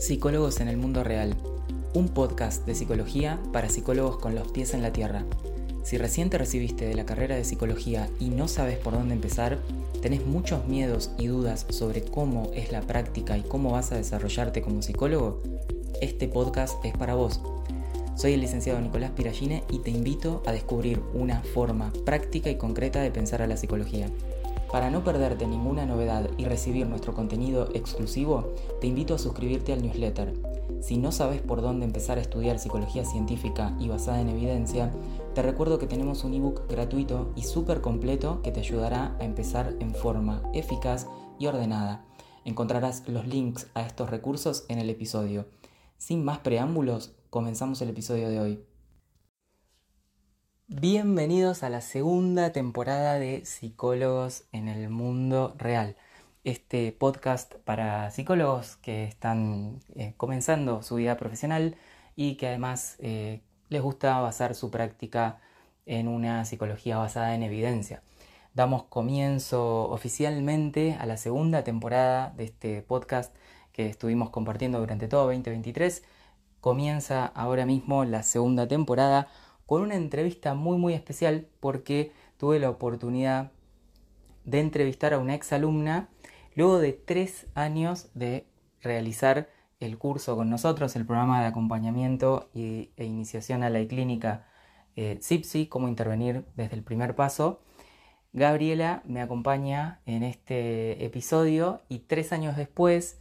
Psicólogos en el Mundo Real, un podcast de psicología para psicólogos con los pies en la tierra. Si recién te recibiste de la carrera de psicología y no sabes por dónde empezar, tenés muchos miedos y dudas sobre cómo es la práctica y cómo vas a desarrollarte como psicólogo, este podcast es para vos. Soy el licenciado Nicolás Piragine y te invito a descubrir una forma práctica y concreta de pensar a la psicología. Para no perderte ninguna novedad y recibir nuestro contenido exclusivo, te invito a suscribirte al newsletter. Si no sabes por dónde empezar a estudiar psicología científica y basada en evidencia, te recuerdo que tenemos un ebook gratuito y súper completo que te ayudará a empezar en forma eficaz y ordenada. Encontrarás los links a estos recursos en el episodio. Sin más preámbulos, comenzamos el episodio de hoy. Bienvenidos a la segunda temporada de Psicólogos en el Mundo Real. Este podcast para psicólogos que están eh, comenzando su vida profesional y que además eh, les gusta basar su práctica en una psicología basada en evidencia. Damos comienzo oficialmente a la segunda temporada de este podcast que estuvimos compartiendo durante todo 2023. Comienza ahora mismo la segunda temporada con una entrevista muy muy especial porque tuve la oportunidad de entrevistar a una ex alumna luego de tres años de realizar el curso con nosotros, el programa de acompañamiento e iniciación a la clínica eh, cómo intervenir desde el primer paso. Gabriela me acompaña en este episodio y tres años después,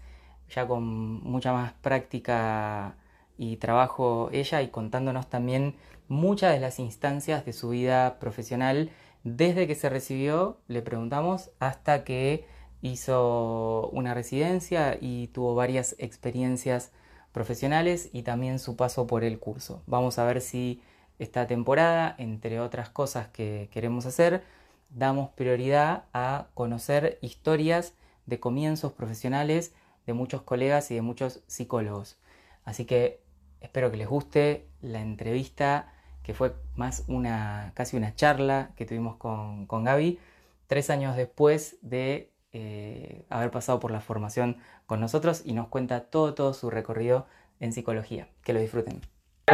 ya con mucha más práctica y trabajo ella y contándonos también muchas de las instancias de su vida profesional desde que se recibió, le preguntamos, hasta que hizo una residencia y tuvo varias experiencias profesionales y también su paso por el curso. Vamos a ver si esta temporada, entre otras cosas que queremos hacer, damos prioridad a conocer historias de comienzos profesionales de muchos colegas y de muchos psicólogos. Así que espero que les guste la entrevista que fue más una, casi una charla que tuvimos con, con Gaby, tres años después de eh, haber pasado por la formación con nosotros y nos cuenta todo, todo su recorrido en psicología. Que lo disfruten.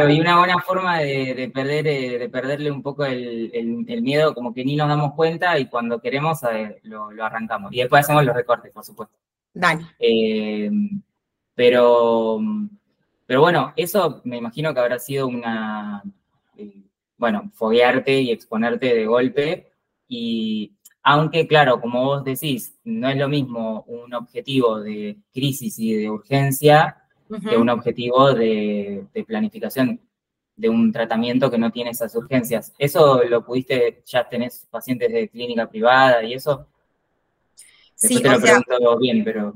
y una buena forma de, perder, eh, de perderle un poco el, miedo, como que ni nos damos cuenta y cuando queremos lo, arrancamos. Y después hacemos los recortes, por supuesto. Dale. Eh, pero, pero bueno, eso me imagino que habrá sido una, bueno, foguearte y exponerte de golpe. Y aunque, claro, como vos decís, no es lo mismo un objetivo de crisis y de urgencia que un objetivo de, planificación de un tratamiento que no tiene esas urgencias. ¿Eso lo pudiste, ya tenés pacientes de clínica privada y eso? sí, te lo pregunto bien, pero...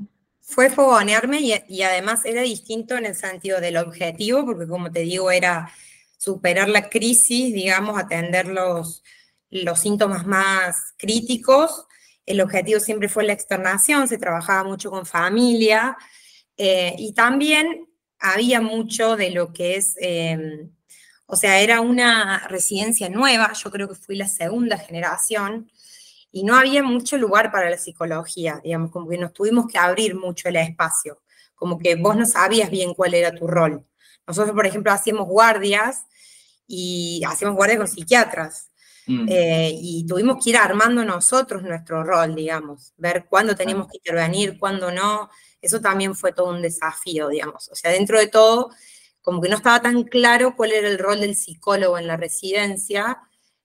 Fue fogonearme y, además era distinto en el sentido del objetivo, porque como te digo, era superar la crisis, digamos, atender los, los síntomas más críticos. El objetivo siempre fue la externación, se trabajaba mucho con familia eh, y también había mucho de lo que es, em, o sea, era una residencia nueva, yo creo que fui la segunda generación y no había mucho lugar para la psicología, digamos, como que nos tuvimos que abrir mucho el espacio, como que vos no sabías bien cuál era tu rol. Nosotros, por ejemplo, hacíamos guardias y hacíamos guardias con psiquiatras. Mm. Eh, y tuvimos que ir armando nosotros nuestro rol, digamos, ver cuándo teníamos que intervenir, cuándo no. Eso también fue todo un desafío, digamos. O sea, dentro de todo, como que no estaba tan claro cuál era el rol del psicólogo en la residencia.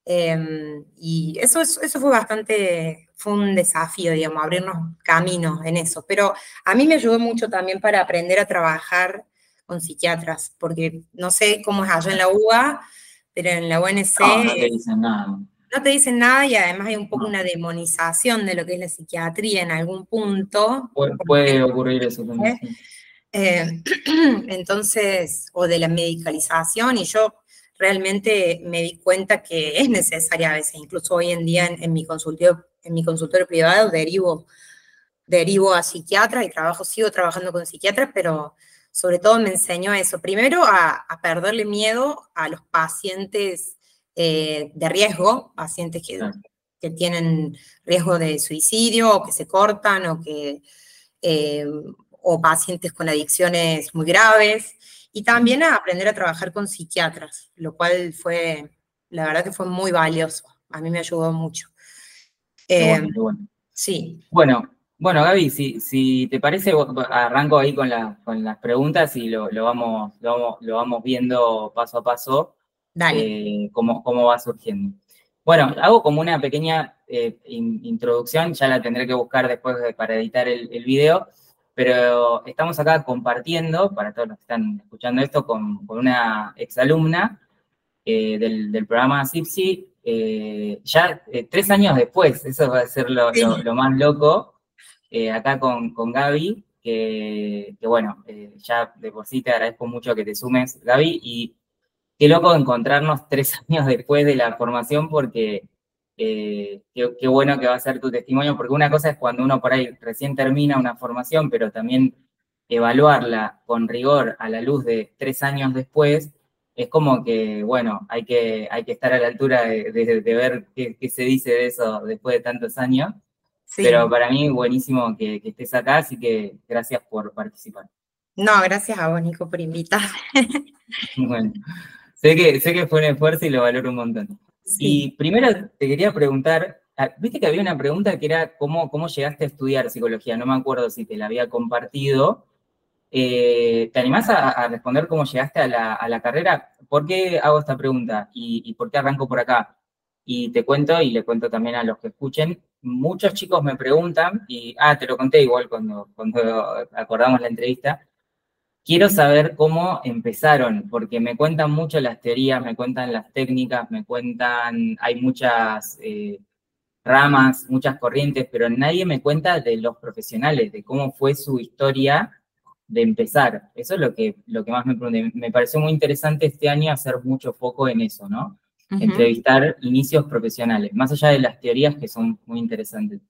Em, y eso, eso fue bastante, fue un desafío, digamos, abrirnos caminos en eso. Pero a mí me ayudó mucho también para aprender a trabajar con psiquiatras, porque no sé cómo es allá en la UBA, pero en la UNC... No, te dicen nada. No te dicen nada y además hay un poco una demonización de lo que es la psiquiatría en algún punto. Puede, ocurrir eso también. Eh, entonces, o de la medicalización, y yo realmente me di cuenta que es necesaria a veces, incluso hoy en día en, mi, consultorio, en mi consultorio privado derivo, derivo a psiquiatras y trabajo, sigo trabajando con psiquiatras, pero sobre todo me enseñó eso. Primero, a, perderle miedo a los pacientes eh, de riesgo, pacientes que, que, tienen riesgo de suicidio o que se cortan o que, eh, o pacientes con adicciones muy graves, y también a aprender a trabajar con psiquiatras, lo cual fue, la verdad que fue muy valioso, a mí me ayudó mucho. Em, sí. Bueno, bueno, Gaby, si, si te parece, arranco ahí con, con las preguntas y lo, vamos, lo, vamos, viendo paso a paso eh, cómo, cómo va surgiendo. Bueno, hago como una pequeña eh, introducción, ya la tendré que buscar después para editar el, video, pero estamos acá compartiendo, para todos los que están escuchando esto, con, una exalumna eh, del, programa CIPSI, eh, ya tres años después, eso va a ser lo, más loco, acá con, con Gaby, que, que bueno, ya de por sí te agradezco mucho que te sumes, Gaby, y qué loco encontrarnos tres años después de la formación porque eh, qué, bueno que va a ser tu testimonio, porque una cosa es cuando uno por ahí recién termina una formación, pero también evaluarla con rigor a la luz de tres años después, es como que, bueno, hay que, hay que estar a la altura de, ver qué, se dice de eso después de tantos años. Pero para mí buenísimo que, que estés acá, así que gracias por participar. No, gracias a vos, Nico, por invitarme. bueno. Sé que, sé que fue un esfuerzo y lo valoro un montón. Y primero te quería preguntar, ah, viste que había una pregunta que era cómo, cómo llegaste a estudiar psicología, no me acuerdo si te la había compartido. Eh, ¿Te animás a, responder cómo llegaste a la, carrera? ¿Por qué hago esta pregunta? ¿Y, por qué arranco por acá? Y te cuento, y le cuento también a los que escuchen, muchos chicos me preguntan, y, ah, te lo conté igual cuando, cuando acordamos la entrevista, Quiero saber cómo empezaron, porque me cuentan mucho las teorías, me cuentan las técnicas, me cuentan, hay muchas eh, ramas, muchas corrientes, pero nadie me cuenta de los profesionales, de cómo fue su historia de empezar. Eso es lo que, lo que más me pregunté. Me pareció muy interesante este año hacer mucho foco en eso, ¿no? Entrevistar inicios profesionales, más allá de las teorías que son muy interesantes.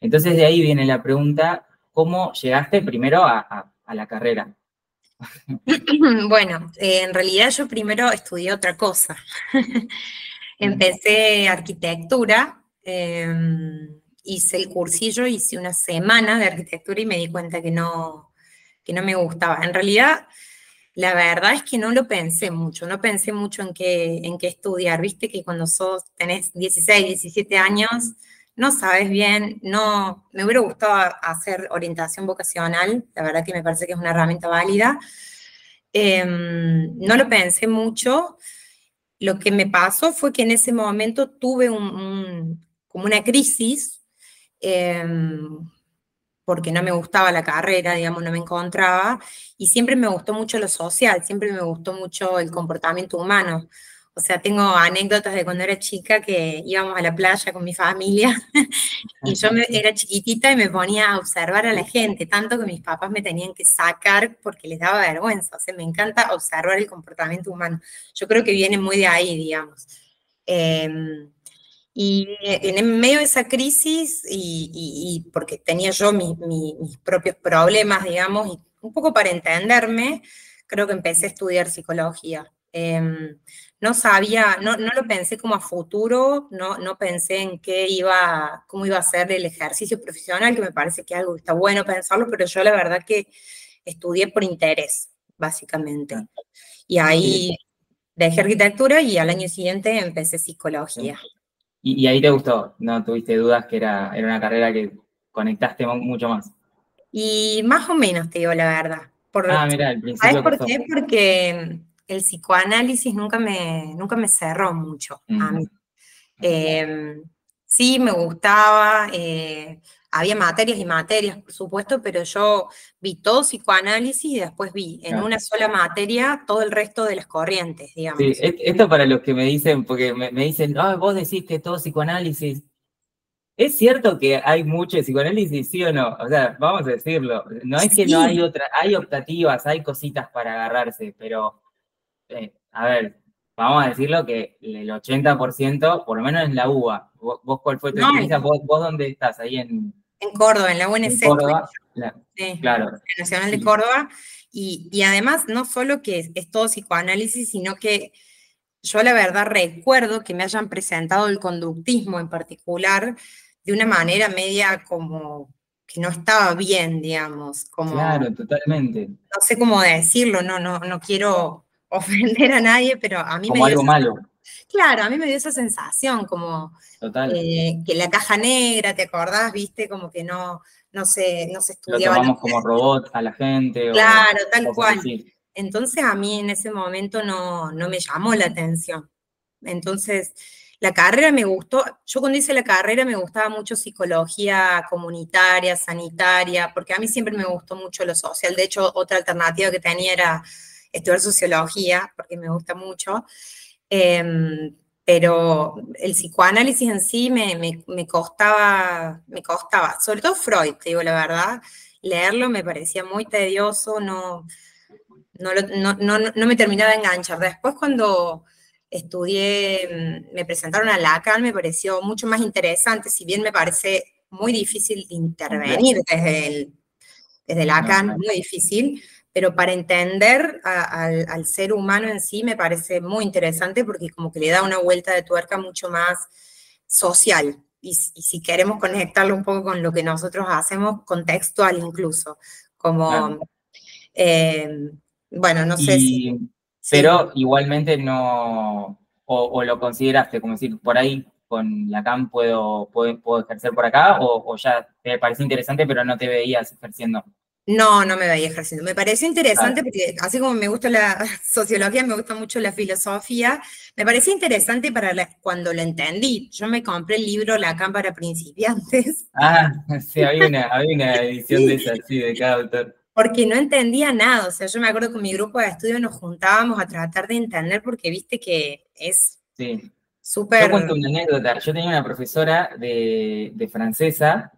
Entonces de ahí viene la pregunta, ¿cómo llegaste primero a la carrera? Bueno, eh, en realidad yo primero estudié otra cosa. Empecé arquitectura, em, hice el cursillo, hice una semana de arquitectura y me di cuenta que no, que no me gustaba. En realidad, la verdad es que no lo pensé mucho, no pensé mucho en qué, en qué estudiar. Viste que cuando sos, tenés 16, 17 años, no sabes bien, no, me hubiera gustado hacer orientación vocacional, la verdad que me parece que es una herramienta válida. Em, no lo pensé mucho. Lo que me pasó fue que en ese momento tuve como una crisis, em, porque no me gustaba la carrera, digamos, no me encontraba, y siempre me gustó mucho lo social, siempre me gustó mucho el comportamiento humano. O sea, tengo anécdotas de cuando era chica que íbamos a la playa con mi familia y yo era chiquitita y me ponía a observar a la gente, tanto que mis papás me tenían que sacar porque les daba vergüenza. O sea, me encanta observar el comportamiento humano. Yo creo que viene muy de ahí, digamos. Em, y en medio de esa crisis, y, porque tenía yo mis propios problemas, digamos, y un poco para entenderme, creo que empecé a estudiar psicología. Em, no sabía, no, no, lo pensé como a futuro, no, no pensé en qué iba, cómo iba a ser el ejercicio profesional, que me parece que algo está bueno pensarlo, pero yo la verdad que estudié por interés, básicamente. Y ahí dejé arquitectura y al año siguiente empecé psicología. ¿Y, ahí te gustó? ¿No tuviste dudas que era, era una carrera que conectaste mucho más? Y más o menos, te digo la verdad. ah, mira, al principio. ¿Sabes por qué? Porque el psicoanálisis nunca me, nunca me cerró mucho a mí. Em, sí, me gustaba, eh, había materias y materias, por supuesto, pero yo vi todo psicoanálisis y después vi en una sola materia todo el resto de las corrientes, digamos. Sí, esto para los que me dicen, porque me, dicen, ah, vos decís que todo psicoanálisis. ¿Es cierto que hay mucho psicoanálisis, sí o no? O sea, vamos a decirlo. No es que no hay otra, hay optativas, hay cositas para agarrarse, pero eh, a ver, vamos a decirlo que el 80%, por lo menos en la UBA, vos, cuál fue tu experiencia, ¿Vos, dónde estás, ahí en... En Córdoba, en la UNC. Córdoba, sí, claro. Nacional de Córdoba, y, además no solo que es, todo psicoanálisis, sino que yo la verdad recuerdo que me hayan presentado el conductismo en particular de una manera media como que no estaba bien, digamos. Como, claro, totalmente. No sé cómo decirlo, no, no, no quiero ofender a nadie, pero a mí me dio algo malo. Claro, a mí me dio esa sensación, como eh, que la caja negra, ¿te acordás? Viste, como que no, no se, no se estudiaba. Lo tomamos como robot a la gente. Claro, tal cual. Entonces a mí en ese momento no, no me llamó la atención. Entonces, la carrera me gustó, yo cuando hice la carrera me gustaba mucho psicología comunitaria, sanitaria, porque a mí siempre me gustó mucho lo social. De hecho, otra alternativa que tenía era estudiar sociología, porque me gusta mucho. Em, pero el psicoanálisis en sí me, me, costaba, me costaba, sobre todo Freud, te digo la verdad, leerlo me parecía muy tedioso, no, no, no, no me terminaba de enganchar. Después cuando estudié, mm, me presentaron a Lacan, me pareció mucho más interesante, si bien me parece muy difícil intervenir desde, el, desde Lacan, muy difícil, pero para entender al, ser humano en sí me parece muy interesante porque como que le da una vuelta de tuerca mucho más social. Y, si queremos conectarlo un poco con lo que nosotros hacemos, contextual incluso, como, eh, bueno, no sé si pero igualmente no, o, lo consideraste, como decir, por ahí con Lacan puedo, puedo, puedo ejercer por acá, o, ya te parece interesante, pero no te veías ejerciendo. No, no me veía ejerciendo. Me pareció interesante porque así como me gusta la sociología, me gusta mucho la filosofía, me pareció interesante para cuando lo entendí. Yo me compré el libro Lacan para principiantes. Ah, sí, había una, una edición de esa, sí, de cada autor porque no entendía nada. O sea, yo me acuerdo que con mi grupo de estudio nos juntábamos a tratar de entender porque viste que es súper... Yo cuento una anécdota. Yo tenía una profesora de, francesa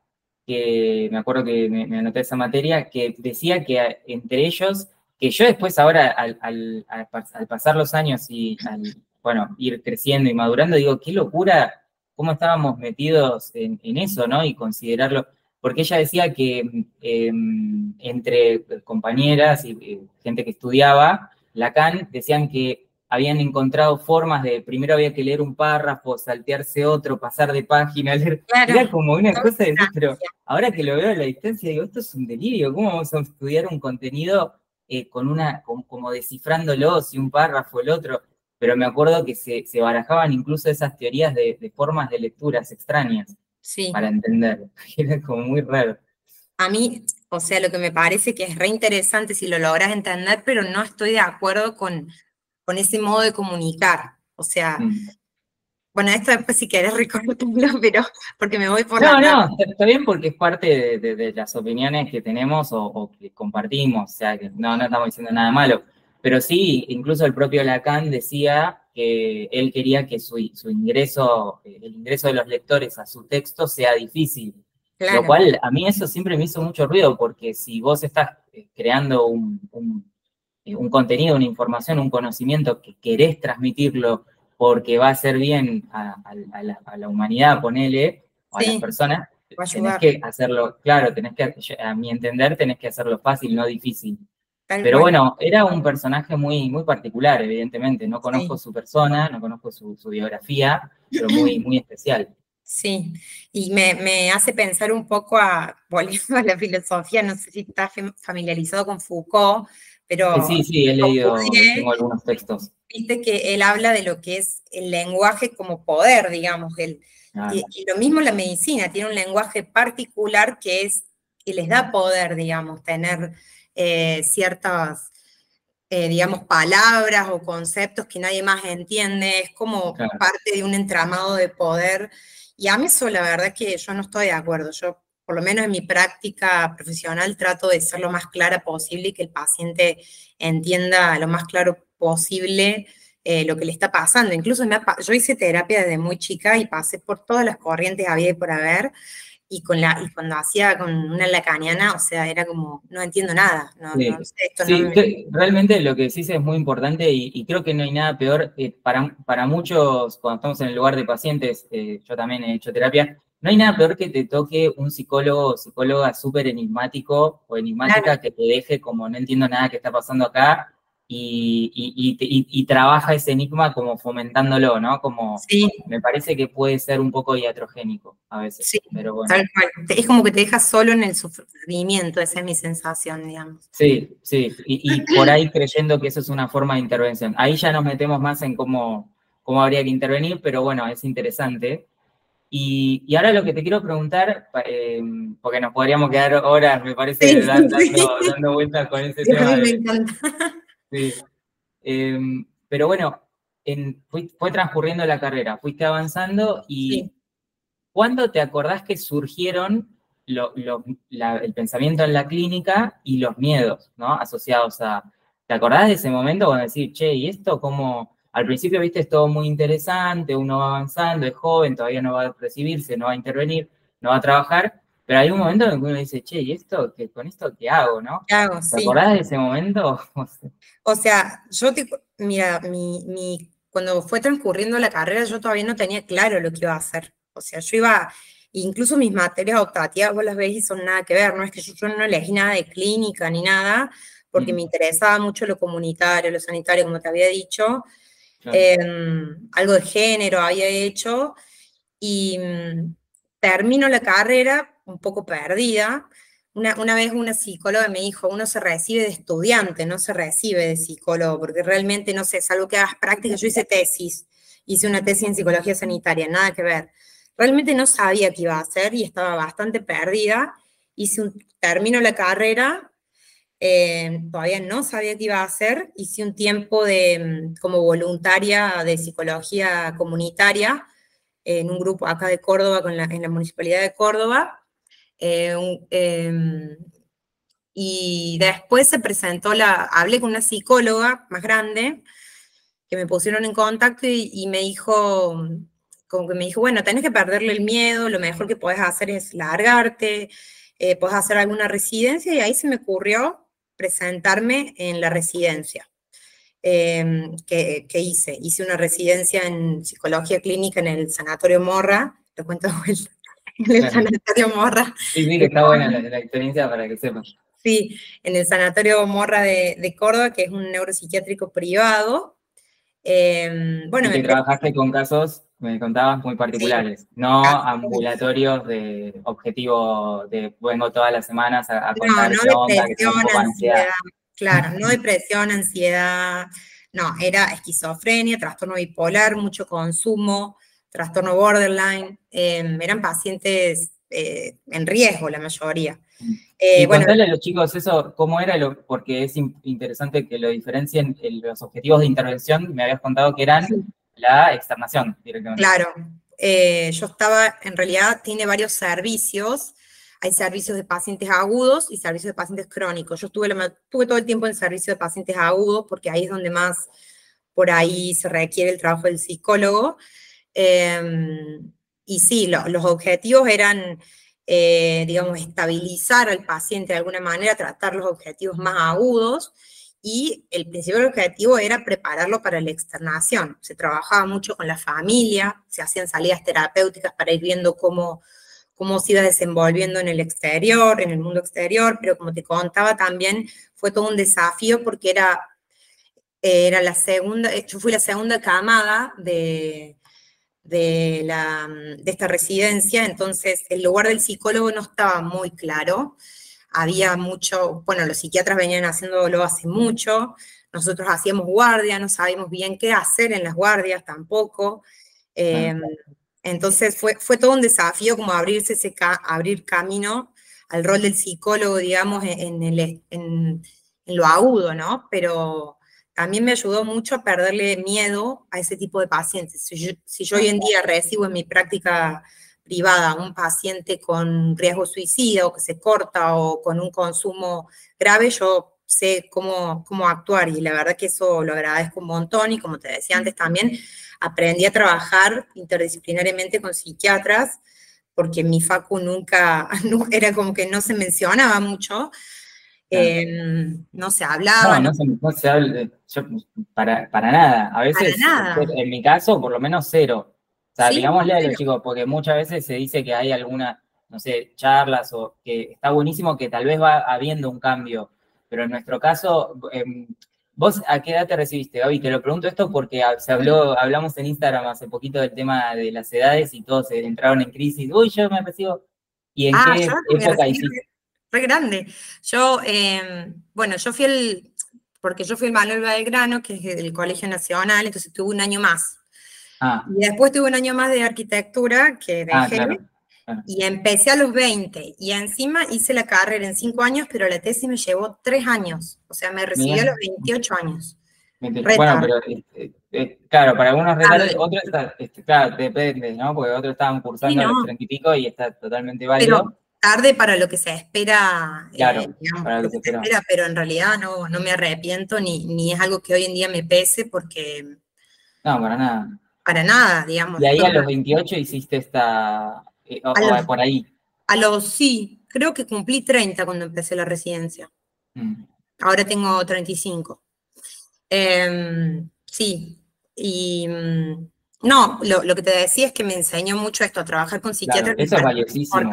que me acuerdo que me, anoté esa materia, que decía que entre ellos, que yo después ahora al, pasar los años y al, bueno, ir creciendo y madurando, digo, qué locura cómo estábamos metidos en, eso, ¿no? Y considerarlo porque ella decía que em, entre compañeras y gente que estudiaba Lacan, decían que habían encontrado formas de, primero había que leer un párrafo, saltearse otro, pasar de página, leer, era como una cosa de pero ahora que lo veo a la distancia, digo, esto es un delirio, ¿cómo vamos a estudiar un contenido eh, con una, como descifrándolo, si un párrafo, el otro? Pero me acuerdo que se, barajaban incluso esas teorías de formas de lecturas extrañas para entender. Era como muy raro. A mí, o sea, lo que me parece que es re interesante si lo logras entender, pero no estoy de acuerdo con, con ese modo de comunicar. O sea, mm. bueno, esto después si querés recordarlo, pero porque me voy por No, no, está bien porque es parte de, las opiniones que tenemos o, que compartimos, o sea, que no, no estamos diciendo nada malo. Pero sí, incluso el propio Lacan decía que él quería que su, ingreso, el ingreso de los lectores a su texto sea difícil. Lo cual a mí eso siempre me hizo mucho ruido, porque si vos estás eh, creando un, un, contenido, una información, un conocimiento que querés transmitirlo porque va a ser bien a, la, humanidad, ponele, o a las personas, tenés que hacerlo, claro, tenés que, a mi entender, tenés que hacerlo fácil, no difícil. Pero bueno, era un personaje muy, muy particular, evidentemente. No conozco su persona, no conozco su, biografía, pero muy, muy especial. Sí, y me, hace pensar un poco a, volviendo a la filosofía, no sé si estás familiarizado con Foucault, pero... Sí, sí, he leído, tengo algunos textos. Viste que él habla de lo que es el lenguaje como poder, digamos, el, y, lo mismo la medicina, tiene un lenguaje particular que es, que les da poder, digamos, tener eh, ciertas, eh, digamos, palabras o conceptos que nadie más entiende, es como parte de un entramado de poder. Y a mí eso la verdad es que yo no estoy de acuerdo. Yo, por lo menos en mi práctica profesional, trato de ser lo más clara posible y que el paciente entienda lo más claro posible eh, lo que le está pasando. Incluso yo hice terapia desde muy chica y pasé por todas las corrientes había y por haber y, con la, y cuando hacía con una lacaniana, o sea, era como, no entiendo nada. sí, realmente lo que decís es muy importante y, creo que no hay nada peor eh, para, para muchos, cuando estamos en el lugar de pacientes, eh, yo también he hecho terapia, no hay nada peor que te toque un psicólogo o psicóloga súper enigmático o enigmática que te deje como no entiendo nada que está pasando acá y, trabaja ese enigma como fomentándolo, ¿no? Como sí. me parece que puede ser un poco iatrogénico a veces. Sí, pero bueno. Es como que te deja solo en el sufrimiento, esa es mi sensación, digamos. Sí, sí, y, por ahí creyendo que eso es una forma de intervención. Ahí ya nos metemos más en cómo, cómo habría que intervenir, pero bueno, es interesante. Y, ahora lo que te quiero preguntar, eh, porque nos podríamos quedar horas, me parece, dando, vueltas con ese tema. Me encanta. Sí. Em, pero bueno, fue, transcurriendo la carrera, fuiste avanzando y ¿cuándo te acordás que surgieron el pensamiento en la clínica y los miedos ¿no? asociados a... ¿Te acordás de ese momento cuando decís, che, ¿y esto cómo, al principio, viste, es todo muy interesante, uno va avanzando, es joven, todavía no va a recibirse, no va a intervenir, no va a trabajar, pero hay un momento en que uno dice, che, ¿y esto, qué, con esto qué hago, no? ¿Qué hago? ¿Te acordás de ese momento? o sea, yo te, mira, mi, cuando fue transcurriendo la carrera, yo todavía no tenía claro lo que iba a hacer. O sea, yo iba, incluso mis materias optativas, vos las ves y son nada que ver, no es que yo, no elegí nada de clínica ni nada, porque mm. me interesaba mucho lo comunitario, lo sanitario, como te había dicho, Em, algo de género había hecho y mm, termino la carrera un poco perdida. Una, una, vez una psicóloga me dijo, uno se recibe de estudiante, no se recibe de psicólogo, porque realmente, no sé, es algo que hagas práctica. Yo hice tesis, hice una tesis en psicología sanitaria, nada que ver. Realmente no sabía qué iba a hacer y estaba bastante perdida. Hice un, termino la carrera eh, todavía no sabía qué iba a hacer, hice un tiempo de, mm, como voluntaria de psicología comunitaria en un grupo acá de Córdoba, con en la Municipalidad de Córdoba. Eh, em, y después se presentó la, hablé con una psicóloga más grande, que me pusieron en contacto y, me dijo, como que me dijo, bueno, tenés que perderle el miedo, lo mejor que puedes hacer es largarte, eh, puedes hacer alguna residencia, y ahí se me ocurrió presentarme en la residencia em, que, hice. Hice una residencia en psicología clínica en el Sanatorio Morra, te cuento en el Sanatorio Morra. Sí, sí, que está buena la, experiencia para que sepan. Sí, en el Sanatorio Morra de, Córdoba, que es un neuropsiquiátrico privado. Em, bueno, y trabajaste con casos me contabas muy particulares, no ambulatorios de objetivo de vengo todas las semanas a, contar no, no depresión, ansiedad. Claro, no depresión, ansiedad, no, era esquizofrenia, trastorno bipolar, mucho consumo, trastorno borderline, em, eran pacientes eh, en riesgo la mayoría. Mm. Eh, y bueno, a los chicos eso, ¿cómo era? Lo, porque es interesante que lo diferencien los objetivos de intervención, me habías contado que eran la externación directamente. Claro, eh, yo estaba, en realidad tiene varios servicios. Hay servicios de pacientes agudos y servicios de pacientes crónicos. Yo estuve, todo el tiempo en servicio de pacientes agudos porque ahí es donde más por ahí se requiere el trabajo del psicólogo. Em, y sí, los objetivos eran, eh, digamos, estabilizar al paciente de alguna manera, tratar los objetivos más agudos y el principal objetivo era prepararlo para la externación. Se trabajaba mucho con la familia, se hacían salidas terapéuticas para ir viendo cómo, cómo se iba desenvolviendo en el exterior, en el mundo exterior, pero como te contaba también fue todo un desafío porque era, era la segunda, yo fui la segunda camada de, de, la, de esta residencia, entonces el lugar del psicólogo no estaba muy claro había mucho, bueno, los psiquiatras venían haciéndolo hace mucho, nosotros hacíamos guardia, no sabíamos bien qué hacer en las guardias tampoco. Em, entonces fue, fue todo un desafío como abrirse ese abrir camino al rol del psicólogo, digamos, en, el, en, lo agudo, ¿no? Pero también me ayudó mucho a perderle miedo a ese tipo de pacientes. si yo hoy en día recibo en mi práctica privada un paciente con riesgo suicida o que se corta o con un consumo grave, yo sé cómo, cómo actuar y la verdad que eso lo agradezco un montón y como te decía antes también, aprendí a trabajar interdisciplinariamente con psiquiatras porque mi facu nunca, era como que no se mencionaba mucho, em, no se hablaba. No, no, se, habla, para, para, nada. A veces, en mi caso, por lo menos cero. O sea, digámosle a los chicos, porque muchas veces se dice que hay alguna, no sé, charlas o que está buenísimo que tal vez va habiendo un cambio, pero en nuestro caso, em, ¿Vos a qué edad te recibiste, Gaby? Te lo pregunto esto porque se habló, hablamos en Instagram hace poquito del tema de las edades y todos entraron en crisis. Uy, yo me recibo. ¿Y en ah, qué época hiciste? Re grande. Yo, em, bueno, yo fui el, porque yo fui el Manuel Belgrano, que es del Colegio Nacional, entonces tuve un año más. Ah. Y después tuve un año más de arquitectura que ah, dejé. Y empecé a los 20 y encima hice la carrera en 5 años, pero la tesis me llevó 3 años. O sea, me recibí a los 28 años. Bueno, pero este, eh, claro, para algunos retardos, otros está, este, claro, depende, ¿no? Porque otros estaban cursando a los 30 y pico y está totalmente válido. Pero tarde para lo que se espera, eh, claro, para lo que se espera, pero en realidad no, no me arrepiento ni, ni es algo que hoy en día me pese porque... No, para nada. Para nada, digamos. Y ahí a los 28 hiciste esta, eh, por ahí. A los, sí, creo que cumplí 30 cuando empecé la residencia. Mm. Ahora tengo 35. Em, sí, y mm, no, lo, que te decía es que me enseñó mucho esto, a trabajar con psiquiatras. eso es valiosísimo.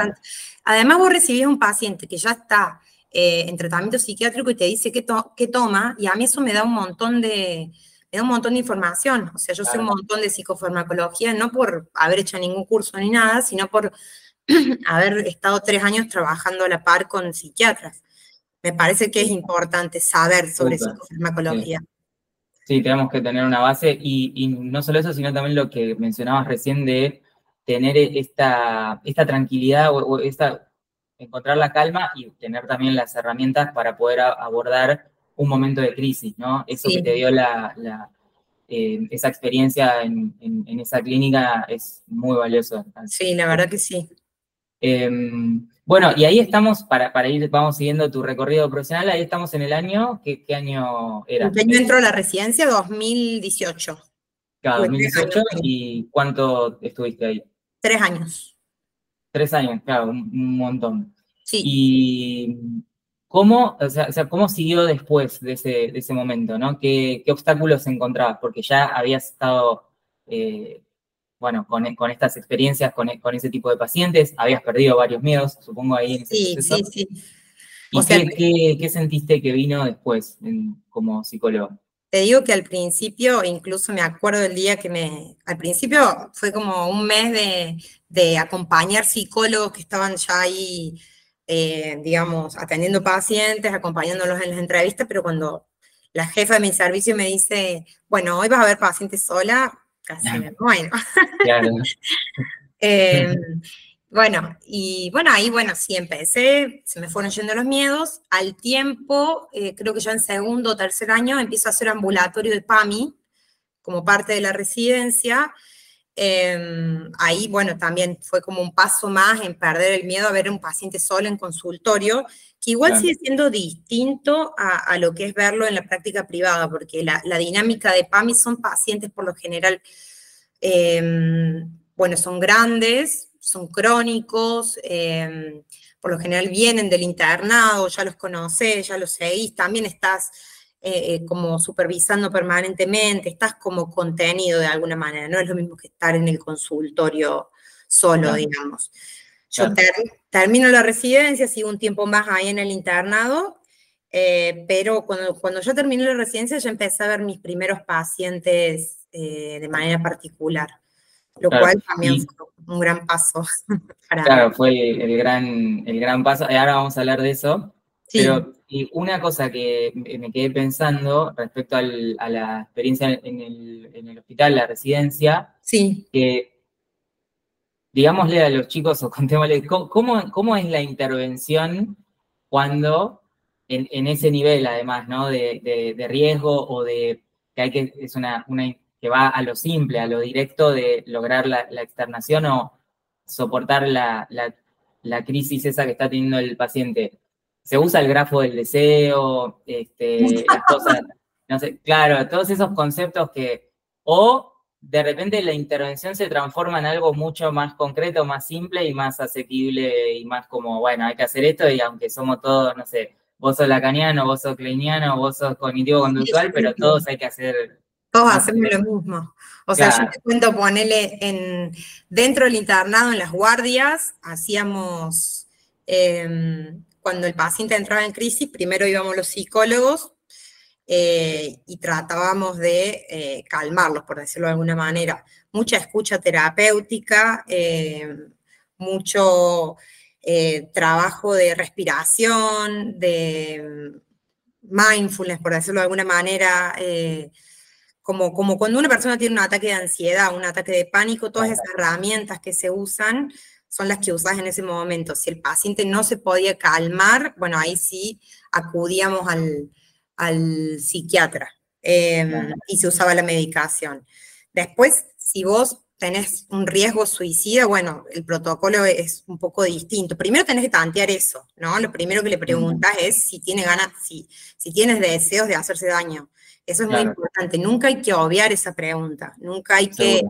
Además, vos recibís un paciente que ya está eh, en tratamiento psiquiátrico y te dice qué, toma, y a mí eso me da un montón de, da un montón de información. O sea, yo sé un montón de psicofarmacología, no por haber hecho ningún curso ni nada, sino por haber estado tres años trabajando a la par con psiquiatras. Me parece que es importante saber sobre psicofarmacología. Sí. tenemos que tener una base y, no solo eso, sino también lo que mencionabas recién de tener esta, esta tranquilidad o, esta, encontrar la calma y tener también las herramientas para poder abordar un momento de crisis, ¿no? Eso que te dio la, eh, esa experiencia en, esa clínica es muy valioso. Sí, la verdad que sí. Em, bueno, y ahí estamos, para, para, ir, vamos siguiendo tu recorrido profesional, ahí estamos en el año, ¿qué, año era? ¿En qué año entró a la residencia? 2018. Claro, 2018, ¿y cuánto estuviste ahí? Tres años. Tres años, claro, un, montón. Sí. Y ¿Cómo, o sea, ¿cómo siguió después de ese, ese momento? ¿no? ¿Qué, obstáculos encontrabas? Porque ya habías estado, eh, bueno, con, estas experiencias, con, ese tipo de pacientes, habías perdido varios miedos, supongo, ahí en ese sí, proceso. Sí, sí, ¿Y qué, sentiste que vino después como psicólogo? Te digo que al principio, incluso me acuerdo del día que me, al principio fue como un mes de, de acompañar psicólogos que estaban ya ahí eh, digamos, atendiendo pacientes, acompañándolos en las entrevistas, pero cuando la jefa de mi servicio me dice, bueno, hoy vas a ver pacientes sola, casi me muero. Em, bueno, y bueno, ahí, bueno, sí empecé, se me fueron yendo los miedos. Al tiempo, eh, creo que ya en segundo o tercer año, empiezo a hacer ambulatorio de PAMI como parte de la residencia. Em, ahí, bueno, también fue como un paso más en perder el miedo a ver un paciente solo en consultorio, que igual sigue siendo distinto a, lo que es verlo en la práctica privada, porque la, dinámica de PAMI son pacientes por lo general, em, bueno, son grandes, son crónicos, em, por lo general vienen del internado, ya los conoces, ya los seguís, también estás eh, eh, como supervisando permanentemente, estás como contenido de alguna manera, no es lo mismo que estar en el consultorio solo, digamos. Yo termino la residencia, sigo un tiempo más ahí en el internado, eh, pero cuando, cuando yo terminé la residencia ya empecé a ver mis primeros pacientes de manera particular, lo cual también fue un gran paso. claro, fue el gran, el gran paso, y ahora vamos a hablar de eso, pero y una cosa que me quedé pensando respecto a la experiencia en el, hospital, la residencia, sí. que digámosle a los chicos o contémosle, ¿cómo, cómo es la intervención cuando en, ese nivel, además, ¿no? De, riesgo o de que hay que, es una, una, que va a lo simple, a lo directo de lograr la, externación o soportar la, la crisis esa que está teniendo el paciente se usa el grafo del deseo, este, las cosas, no sé, claro, todos esos conceptos que, o de repente la intervención se transforma en algo mucho más concreto, más simple y más asequible y más como, bueno, hay que hacer esto y aunque somos todos, no sé, vos sos lacaniano, vos sos kleiniano, vos sos cognitivo-conductual, pero todos hay que hacer... Todos hacemos lo mismo. O sea, yo te cuento ponerle en, dentro del internado, en las guardias, hacíamos... Em, cuando el paciente entraba en crisis, primero íbamos los psicólogos, eh, y tratábamos de eh, calmarlos, por decirlo de alguna manera. Mucha escucha terapéutica, eh, mucho trabajo de respiración, de mindfulness, por decirlo de alguna manera, como, como cuando una persona tiene un ataque de ansiedad, un ataque de pánico, todas esas herramientas que se usan son las que usas en ese momento. Si el paciente no se podía calmar, bueno, ahí sí acudíamos al, al psiquiatra em, y se usaba la medicación. Después, si vos tenés un riesgo suicida, bueno, el protocolo es un poco distinto. Primero tenés que tantear eso, ¿no? Lo primero que le preguntas es si tiene ganas, si, si tienes deseos de hacerse daño. Eso es muy importante. Nunca hay que obviar esa pregunta. Nunca hay que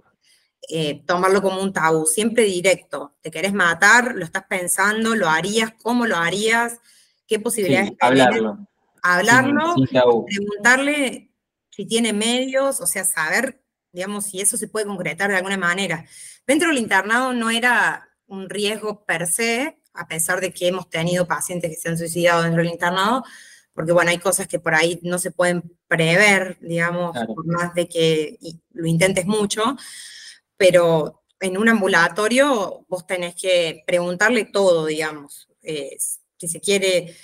eh, tomarlo como un tabú. Siempre directo. ¿Te querés matar? ¿Lo estás pensando? ¿Lo harías? ¿Cómo lo harías? ¿Qué posibilidades sí, Hablarlo hablarlo, preguntarle si tiene medios, o sea, saber, digamos, si eso se puede concretar de alguna manera. Dentro del internado no era un riesgo per se, a pesar de que hemos tenido pacientes que se han suicidado dentro del internado, porque bueno, hay cosas que por ahí no se pueden prever, digamos, por más de que lo intentes mucho, pero en un ambulatorio vos tenés que preguntarle todo, digamos, eh, si se quiere,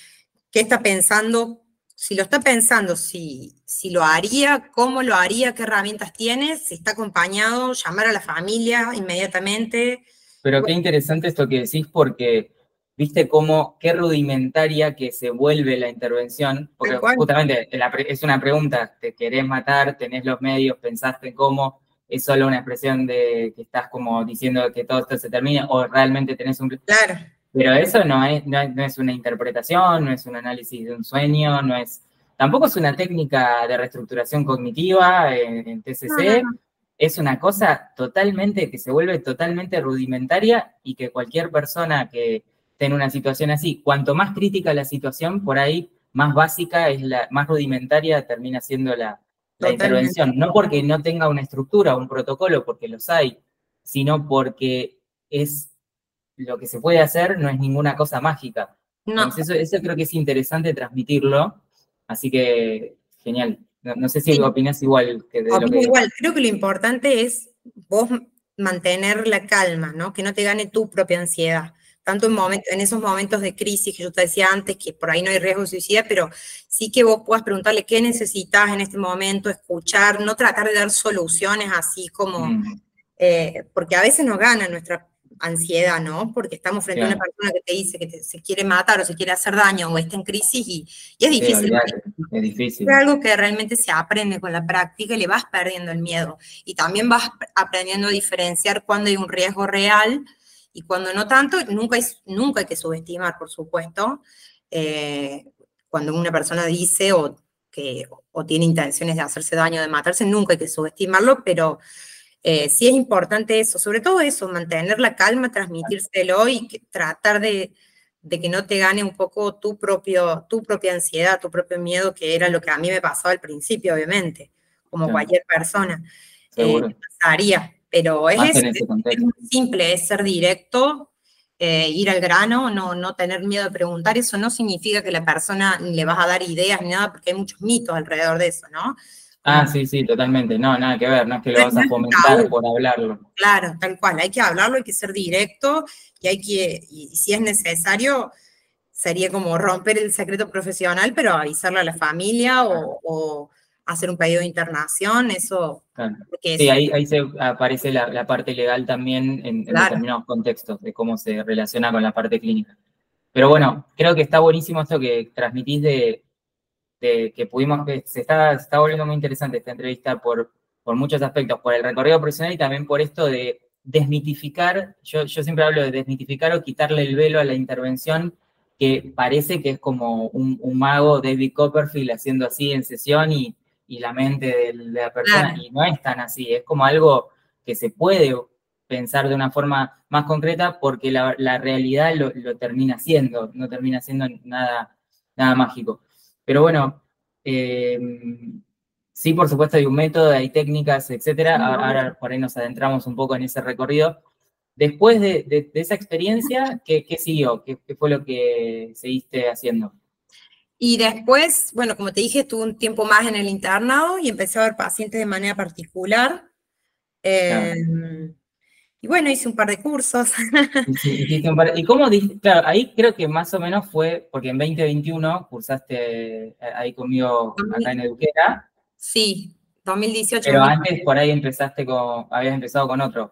qué está pensando, si lo está pensando, si, si lo haría, cómo lo haría, qué herramientas tiene, si está acompañado, llamar a la familia inmediatamente. Pero qué interesante esto que decís porque viste cómo, qué rudimentaria que se vuelve la intervención, porque justamente es una pregunta, ¿te querés matar? ¿Tenés los medios? ¿Pensaste cómo? ¿Es solo una expresión de que estás como diciendo que todo esto se termine o realmente tenés un... Claro. Pero eso no es, no, es una interpretación, no es un análisis de un sueño, no es, tampoco es una técnica de reestructuración cognitiva en, TCC, es una cosa totalmente, que se vuelve totalmente rudimentaria y que cualquier persona que esté en una situación así, cuanto más crítica la situación, por ahí más básica, es la más rudimentaria termina siendo la, la intervención. No porque no tenga una estructura un protocolo, porque los hay, sino porque es lo que se puede hacer no es ninguna cosa mágica. No. eso, creo que es interesante transmitirlo. Así que, genial. No, sé si opinas igual que de lo que... igual, creo que lo importante es vos mantener la calma, ¿no? Que no te gane tu propia ansiedad. Tanto en, en esos momentos de crisis que yo te decía antes, que por ahí no hay riesgo de suicidio, pero sí que vos puedas preguntarle qué necesitas en este momento, escuchar, no tratar de dar soluciones así como, mm. eh, porque a veces nos gana nuestra ansiedad, ¿no? Porque estamos frente a una persona que te dice que se quiere matar o se quiere hacer daño o está en crisis y, es difícil. es difícil. Es algo que realmente se aprende con la práctica y le vas perdiendo el miedo. Y también vas aprendiendo a diferenciar cuando hay un riesgo real y cuando no tanto. Nunca hay, nunca hay que subestimar, por supuesto, eh, cuando una persona dice o, que, o tiene intenciones de hacerse daño, de matarse, nunca hay que subestimarlo, pero eh, sí es importante eso, sobre todo eso, mantener la calma, transmitírselo y tratar de, que no te gane un poco tu, propio, tu propia ansiedad, tu propio miedo, que era lo que a mí me pasaba al principio, obviamente, como cualquier persona. Eh, pasaría, pero es, muy simple, es ser directo, eh, ir al grano, no, no tener miedo de preguntar, eso no significa que la persona le vas a dar ideas ni nada, porque hay muchos mitos alrededor de eso, ¿no? Ah, sí, sí, totalmente. No, nada que ver, no es que lo vas a fomentar por hablarlo. Claro, tal cual, hay que hablarlo, hay que ser directo y hay que, y si es necesario, sería como romper el secreto profesional, pero avisarle a la familia o, hacer un pedido de internación, eso. Sí, ahí, ahí se aparece la, parte legal también en, en, determinados contextos de cómo se relaciona con la parte clínica. Pero bueno, creo que está buenísimo esto que transmitís de, que pudimos, que se está, está volviendo muy interesante esta entrevista por, por muchos aspectos, por el recorrido profesional y también por esto de desmitificar, yo, yo siempre hablo de desmitificar o quitarle el velo a la intervención que parece que es como un, mago David Copperfield haciendo así en sesión y, la mente de, la persona, y no es tan así, es como algo que se puede pensar de una forma más concreta porque la, realidad lo, lo, termina siendo, no termina siendo nada, nada mágico. Pero bueno, eh, sí, por supuesto hay un método, hay técnicas, etcétera. Ahora, por ahí nos adentramos un poco en ese recorrido. Después de, esa experiencia, ¿qué, siguió? ¿Qué, fue lo que seguiste haciendo? Y después, bueno, como te dije, estuve un tiempo más en el internado y empecé a ver pacientes de manera particular. Em, y bueno, hice un par de cursos. ¿Y cómo Claro, ahí creo que más o menos fue, porque en 2021 cursaste eh, ahí conmigo acá en Eduquera. Sí, 2018. Pero antes por ahí empezaste con, habías empezado con otro.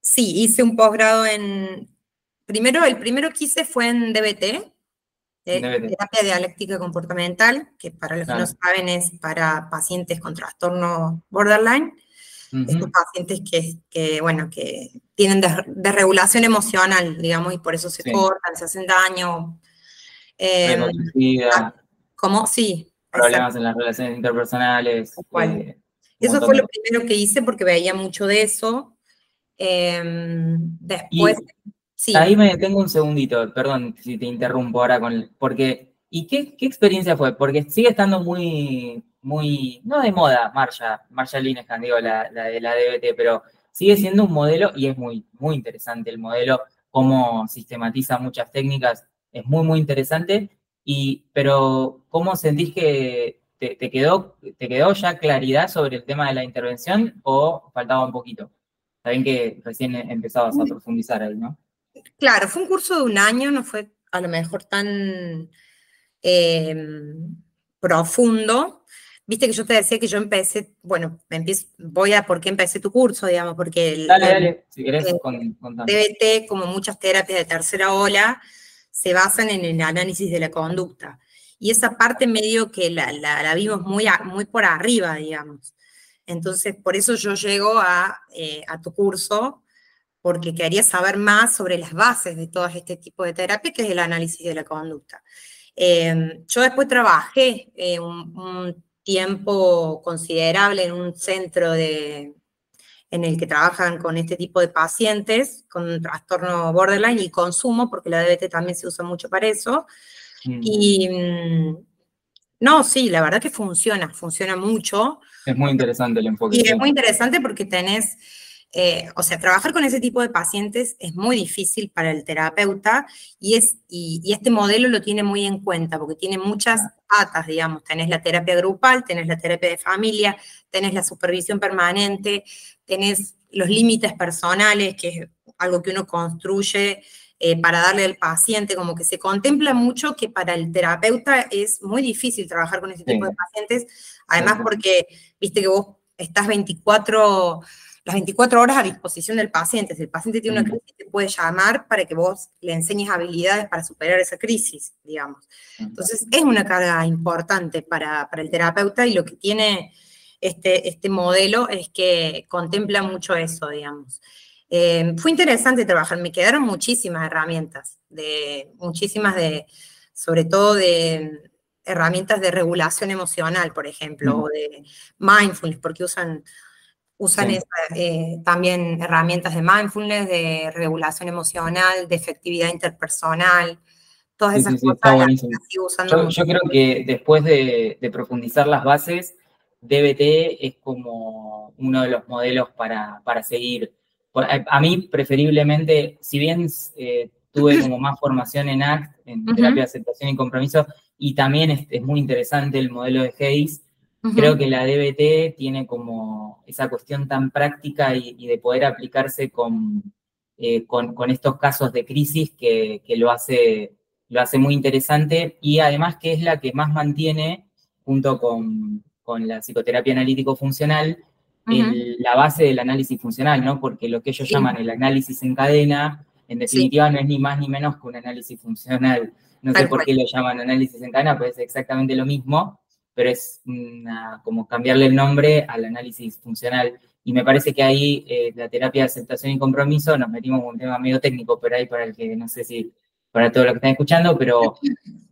Sí, hice un posgrado en, primero, el primero que hice fue en DBT, terapia dialéctica comportamental, que para los que no saben es para pacientes con trastorno borderline. Estos pacientes que, bueno, que tienen desregulación emocional, digamos, y por eso se cortan, se hacen daño. Eh, ¿Cómo? Sí. Problemas en las relaciones interpersonales. Eh, eso fue lo primero que hice porque veía mucho de eso. Em, después... Ahí me detengo un segundito, perdón si te interrumpo ahora con... Porque, ¿y qué, experiencia fue? Porque sigue estando muy, muy, no de moda, Marcia, Marcia Linehan, digo, la, de la DBT, pero sigue siendo un modelo y es muy, muy interesante el modelo, cómo sistematiza muchas técnicas, es muy, muy interesante. Y, pero, ¿cómo sentís que te, quedó, te quedó ya claridad sobre el tema de la intervención o faltaba un poquito? Saben que recién empezabas a profundizar ahí, ¿no? Claro, fue un curso de un año, no fue a lo mejor tan em, profundo. Viste que yo te decía que yo empecé, bueno, voy a por qué empecé tu curso, digamos, porque el, dale, dale, si querés, eh, DBT, como muchas terapias de tercera ola, se basan en el análisis de la conducta. Y esa parte medio que la, vimos muy, muy por arriba, digamos. Entonces, por eso yo llego a, eh, a tu curso porque quería saber más sobre las bases de todo este tipo de terapia, que es el análisis de la conducta. Em, yo después trabajé eh, un, tiempo considerable en un centro de, en el que trabajan con este tipo de pacientes con trastorno borderline y consumo, porque la DBT también se usa mucho para eso. Mm. Y mm, no, sí, la verdad que funciona, funciona mucho. Es muy interesante el enfoque. Y es muy interesante porque tenés eh, o sea, trabajar con ese tipo de pacientes es muy difícil para el terapeuta y, es, y, este modelo lo tiene muy en cuenta porque tiene muchas patas, digamos. Tenés la terapia grupal, tenés la terapia de familia, tenés la supervisión permanente, tenés los límites personales, que es algo que uno construye eh, para darle al paciente, como que se contempla mucho que para el terapeuta es muy difícil trabajar con ese tipo de pacientes, además porque, viste que vos estás 24 las 24 horas a disposición del paciente. Si el paciente tiene una crisis, te puede llamar para que vos le enseñes habilidades para superar esa crisis, digamos. Entonces, es una carga importante para, el terapeuta y lo que tiene este, este modelo es que contempla mucho eso, digamos. Eh, fue interesante trabajar, me quedaron muchísimas herramientas, de, muchísimas de, sobre todo de herramientas de regulación emocional, por ejemplo, o de mindfulness, porque usan Usan eh, también herramientas de mindfulness, de regulación emocional, de efectividad interpersonal, todas esas cosas usando. Yo, creo que después de, profundizar las bases, DBT es como uno de los modelos para, seguir. A, mí, preferiblemente, si bien eh, tuve como más formación en ACT, en terapia de aceptación y compromiso, y también es, es muy interesante el modelo de Hayes, Creo que la DBT tiene como esa cuestión tan práctica y, de poder aplicarse eh, con, con, estos casos de crisis que, lo, hace, lo hace muy interesante y además que es la que más mantiene, junto con, la psicoterapia analítico-funcional, la base del análisis funcional, ¿no? Porque lo que ellos llaman el análisis en cadena, en definitiva no es ni más ni menos que un análisis funcional. No sé por qué lo llaman análisis en cadena, pues es exactamente lo mismo pero es como cambiarle el nombre al análisis funcional. Y me parece que ahí eh, la terapia de aceptación y compromiso, nos metimos en un tema medio técnico, pero ahí para el que no sé si, para todos los que están escuchando, pero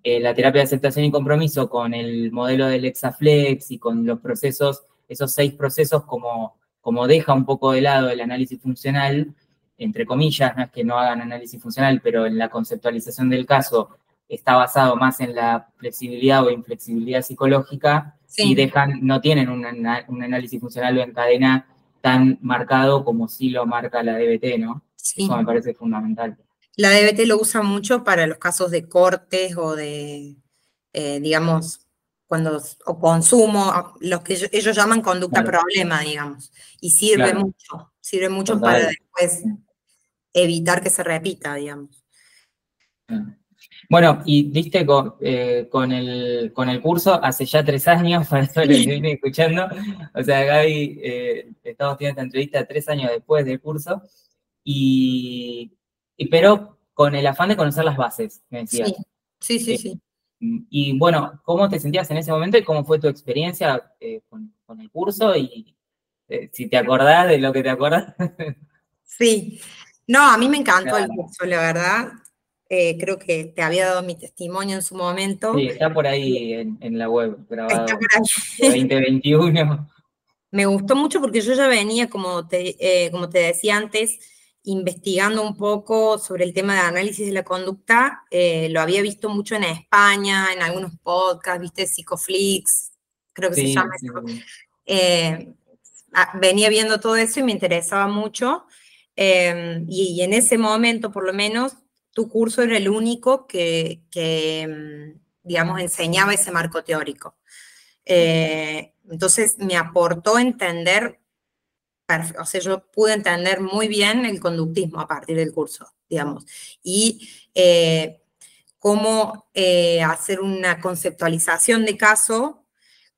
eh, la terapia de aceptación y compromiso con el modelo del Exaflex y con los procesos, esos seis procesos como, como deja un poco de lado el análisis funcional, entre comillas, no es que no hagan análisis funcional, pero en la conceptualización del caso está basado más en la flexibilidad o inflexibilidad psicológica y dejan, no tienen un, análisis funcional o en cadena tan marcado como sí lo marca la DBT, ¿no? Eso me parece fundamental. La DBT lo usa mucho para los casos de cortes o de, eh, digamos, cuando, o consumo, lo que ellos, llaman conducta problema, digamos, y sirve mucho, sirve mucho para después evitar que se repita, digamos. Bueno, y diste con, eh, con, el, con el curso hace ya tres años, para eso lo vine escuchando. O sea, Gaby, eh, estamos teniendo esta entrevista tres años después del curso, y, pero con el afán de conocer las bases, me decías. Sí, sí, sí. sí. Y bueno, ¿cómo te sentías en ese momento y cómo fue tu experiencia eh, con, el curso? Y eh, si te acordás de lo que te acordás. sí, no, a mí me encantó el curso, la verdad. Eh, creo que te había dado mi testimonio en su momento. Sí, está por ahí en, la web, grabado. Está por ahí. 2021. Me gustó mucho porque yo ya venía, como te, como te decía antes, investigando un poco sobre el tema de análisis de la conducta, eh, lo había visto mucho en España, en algunos podcasts, viste, Psicoflix, creo que se llama eso. Eh, venía viendo todo eso y me interesaba mucho. Em, y, en ese momento, por lo menos, tu curso era el único que, que em, digamos, enseñaba ese marco teórico. Eh, entonces me aportó entender o sea, yo pude entender muy bien el conductismo a partir del curso, digamos, y eh, cómo eh, hacer una conceptualización de caso,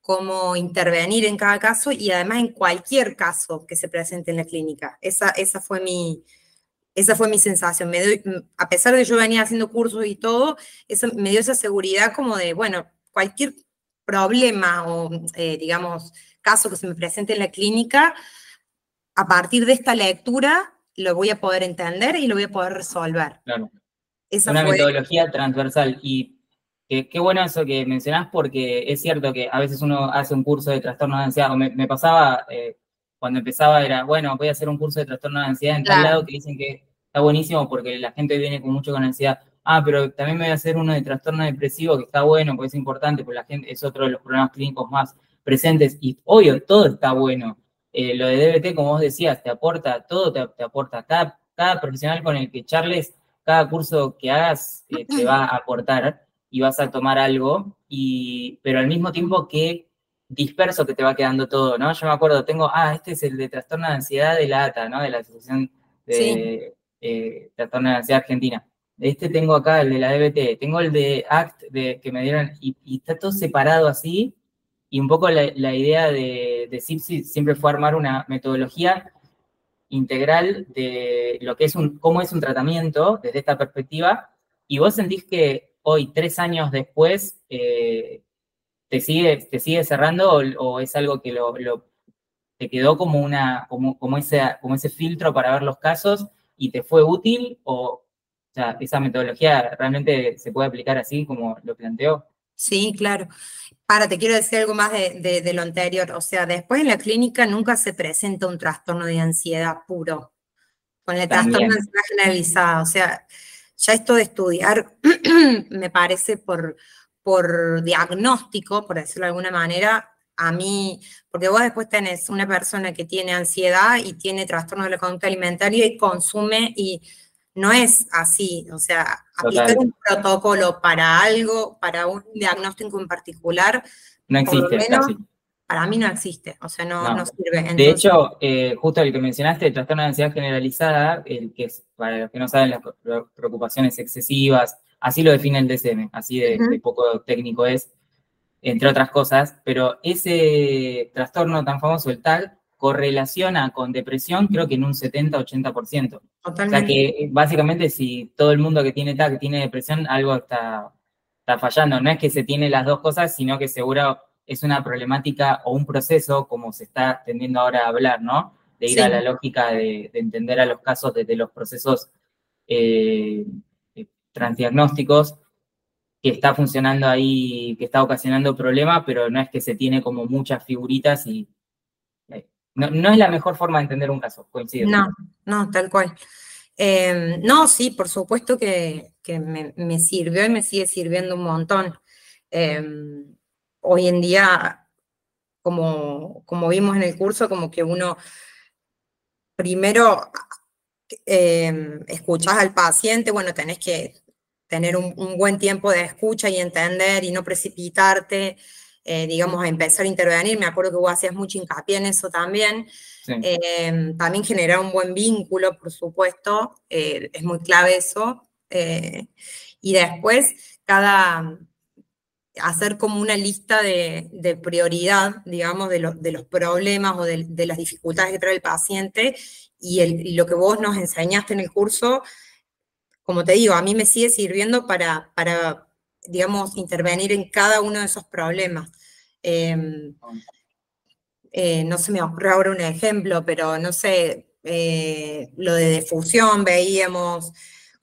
cómo intervenir en cada caso y además en cualquier caso que se presente en la clínica. Esa, esa, fue, mi, esa fue mi sensación. Me a pesar de que yo venía haciendo cursos y todo, eso me dio esa seguridad como de, bueno, cualquier problema o, eh, digamos, caso que se me presente en la clínica, a partir de esta lectura lo voy a poder entender y lo voy a poder resolver. Claro. Una metodología transversal. Y qué, bueno eso que mencionás, porque es cierto que a veces uno hace un curso de trastorno de ansiedad, me, pasaba eh, cuando empezaba, era, bueno, voy a hacer un curso de trastorno de ansiedad en tal lado que dicen que está buenísimo porque la gente viene con mucho con ansiedad. Ah, pero también me voy a hacer uno de trastorno depresivo que está bueno, porque es importante, porque la gente es otro de los problemas clínicos más presentes. Y obvio, todo está bueno eh, lo de DBT, como vos decías, te aporta todo, te, aporta cada, cada, profesional con el que charles, cada curso que hagas eh, te va a aportar y vas a tomar algo, y, pero al mismo tiempo que disperso que te va quedando todo, ¿no? Yo me acuerdo, tengo, ah, este es el de trastorno de ansiedad de la ATA, ¿no? De la Asociación de eh, Trastorno de Ansiedad Argentina. Este tengo acá el de la DBT, tengo el de ACT de, que me dieron, y, y está todo separado así, y un poco la, idea de, de siempre fue armar una metodología integral de lo que es un, cómo es un tratamiento desde esta perspectiva. Y vos sentís que hoy, tres años después, eh, te, sigue, te sigue cerrando o, es algo que lo, te quedó como, una, como, como, ese, como ese filtro para ver los casos y te fue útil o, o sea, esa metodología realmente se puede aplicar así como lo planteó? Sí, claro. Ahora te quiero decir algo más de, lo anterior. O sea, después en la clínica nunca se presenta un trastorno de ansiedad puro, con el trastorno de ansiedad generalizada. O sea, ya esto de estudiar, me parece por, por diagnóstico, por decirlo de alguna manera, a mí, porque vos después tenés una persona que tiene ansiedad y tiene trastorno de la conducta alimentaria y consume y no es así, o sea, aplicar un protocolo para algo, para un diagnóstico en particular, no existe, Para mí no existe, o sea, no, sirve. De hecho, eh, justo el que mencionaste, el trastorno de ansiedad generalizada, el que es, para los que no saben, las preocupaciones excesivas, así lo define el DSM, así de, de poco técnico es, entre otras cosas, pero ese trastorno tan famoso, el TAG, correlaciona con depresión creo que en un 70-80%. O sea que básicamente si todo el mundo que tiene TAC tiene depresión, algo está, está fallando. No es que se tiene las dos cosas, sino que seguro es una problemática o un proceso, como se está tendiendo ahora a hablar, ¿no? De ir a la lógica de, entender a los casos desde los procesos eh, transdiagnósticos, que está funcionando ahí, que está ocasionando problemas, pero no es que se tiene como muchas figuritas y no, es la mejor forma de entender un caso, coincido. No, no, tal cual. Em, no, sí, por supuesto que, me, sirvió y me sigue sirviendo un montón. Em, hoy en día, como, como vimos en el curso, como que uno primero eh, escuchás al paciente, bueno, tenés que tener un, buen tiempo de escucha y entender y no precipitarte, eh, digamos, a empezar a intervenir. Me acuerdo que vos hacías mucho hincapié en eso también. Em, también generar un buen vínculo, por supuesto, eh, es muy clave eso. Eh, y después, cada, hacer como una lista de, prioridad, digamos, de, los problemas o de, las dificultades que trae el paciente y, lo que vos nos enseñaste en el curso, como te digo, a mí me sigue sirviendo para, para digamos, intervenir en cada uno de esos problemas. Em, eh, no se me ocurre ahora un ejemplo, pero no sé, eh, lo de difusión, veíamos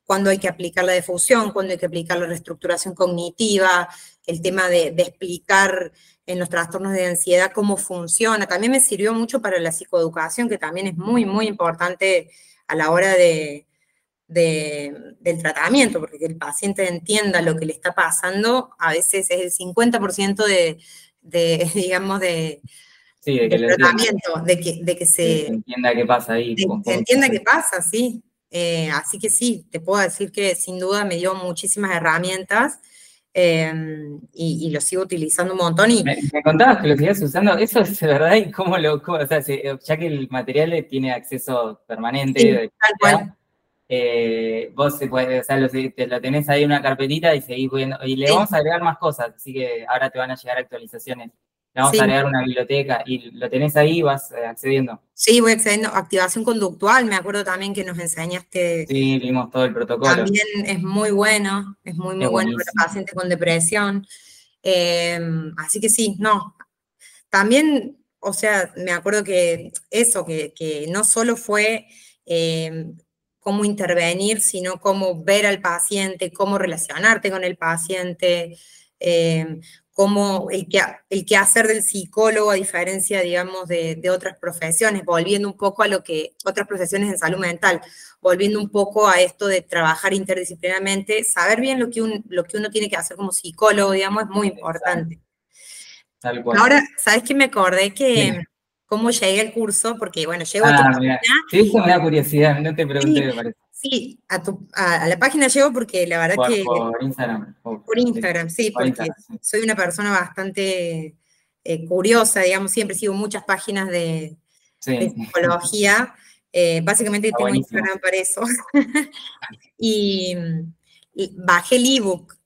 cuándo hay que aplicar la difusión, cuándo hay que aplicar la reestructuración cognitiva, el tema de, de, explicar en los trastornos de ansiedad cómo funciona. También me sirvió mucho para la psicoeducación, que también es muy, muy importante a la hora de, del tratamiento, porque que el paciente entienda lo que le está pasando, a veces es el 50% de, de, digamos, de, tratamiento, de que, de que se, entienda qué pasa ahí. se entienda qué pasa, sí. Eh, así que sí, te puedo decir que sin duda me dio muchísimas herramientas em, y, lo sigo utilizando un montón. Y... Me, contabas que lo sigues usando, eso es verdad, y cómo lo, o sea, ya que el material tiene acceso permanente, tal cual. Eh, vos o sea, lo, lo, tenés ahí en una carpetita y seguís viendo, y le vamos a agregar más cosas, así que ahora te van a llegar actualizaciones. Le vamos a agregar una biblioteca y lo tenés ahí vas eh, accediendo. Sí, voy accediendo. Activación conductual, me acuerdo también que nos enseñaste. Sí, vimos todo el protocolo. También es muy bueno, es muy, muy bueno para pacientes con depresión. Em, así que sí, no. También, o sea, me acuerdo que eso, que, que no solo fue em, cómo intervenir, sino cómo ver al paciente, cómo relacionarte con el paciente, eh, cómo el que, el que hacer del psicólogo a diferencia, digamos, de, otras profesiones, volviendo un poco a lo que otras profesiones en salud mental, volviendo un poco a esto de trabajar interdisciplinarmente, saber bien lo que, lo que uno tiene que hacer como psicólogo, digamos, es muy importante. Ahora, ¿sabes qué me acordé? Que cómo llegué al curso, porque bueno, llego a tu ah. Sí, eso me da curiosidad, no te pregunté, me parece. Sí, a, la página llego porque la verdad que... Por Instagram. Por, Instagram, sí, porque soy una persona bastante eh, curiosa, digamos, siempre sigo muchas páginas de, psicología. Eh, básicamente tengo Instagram para eso. y, bajé el ebook.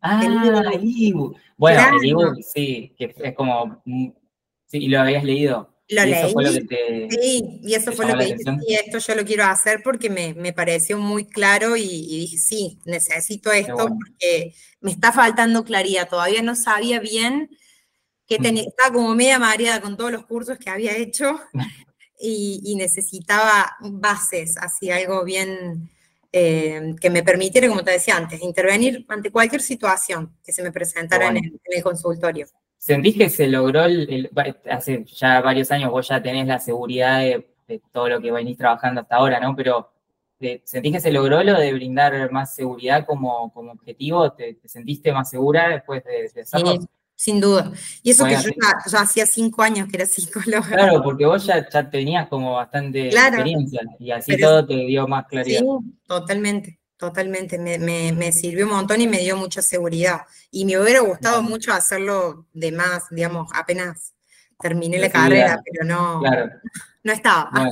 Ah, el ebook. Bueno, el ebook, sí, que es como Sí, y lo habías leído. Lo y Eso fue lo que te, sí, y eso fue lo que dije, sí, esto yo lo quiero hacer porque me, me pareció muy claro y, dije, sí, necesito esto porque me está faltando claridad. Todavía no sabía bien que tenía, estaba como media mareada con todos los cursos que había hecho y, necesitaba bases, así algo bien eh, que me permitiera, como te decía antes, intervenir ante cualquier situación que se me presentara en el consultorio. ¿Sentís que se logró, el, hace ya varios años vos ya tenés la seguridad de, todo lo que venís trabajando hasta ahora, ¿no? Pero eh, ¿sentís que se logró lo de brindar más seguridad como, como objetivo? ¿Te, sentiste más segura después de, de hacerlo? Sí, sin duda. Y eso que yo ya, hacía cinco años que era psicóloga. Claro, porque vos ya, ya tenías como bastante experiencia y así todo te dio más claridad. Sí, totalmente. Totalmente, me, sirvió un montón y me dio mucha seguridad. Y me hubiera gustado mucho hacerlo de más, digamos, apenas terminé la carrera, pero no, no estaba.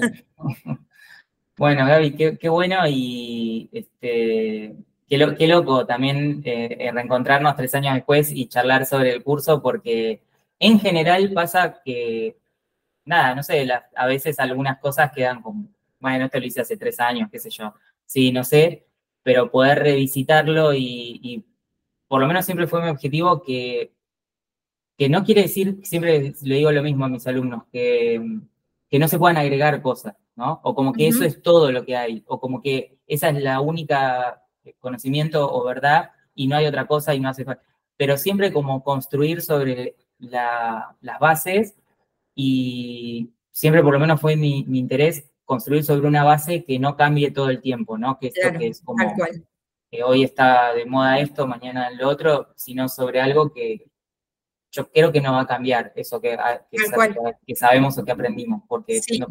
Bueno, Gaby, qué, bueno y este, qué, loco también eh, reencontrarnos tres años después y charlar sobre el curso, porque en general pasa que, nada, no sé, a veces algunas cosas quedan como, bueno, esto lo hice hace tres años, qué sé yo. Sí, no sé, pero poder revisitarlo y, por lo menos siempre fue mi objetivo que, que no quiere decir, siempre le digo lo mismo a mis alumnos, que, que no se puedan agregar cosas, ¿no? O como que eso es todo lo que hay, o como que esa es la única conocimiento o verdad y no hay otra cosa y no hace falta. Pero siempre como construir sobre las bases y siempre por lo menos fue mi, mi interés construir sobre una base que no cambie todo el tiempo, ¿no? Que esto que es como que hoy está de moda esto, mañana lo otro, sino sobre algo que yo creo que no va a cambiar, eso que, ah, que, sabemos o que aprendimos, porque no,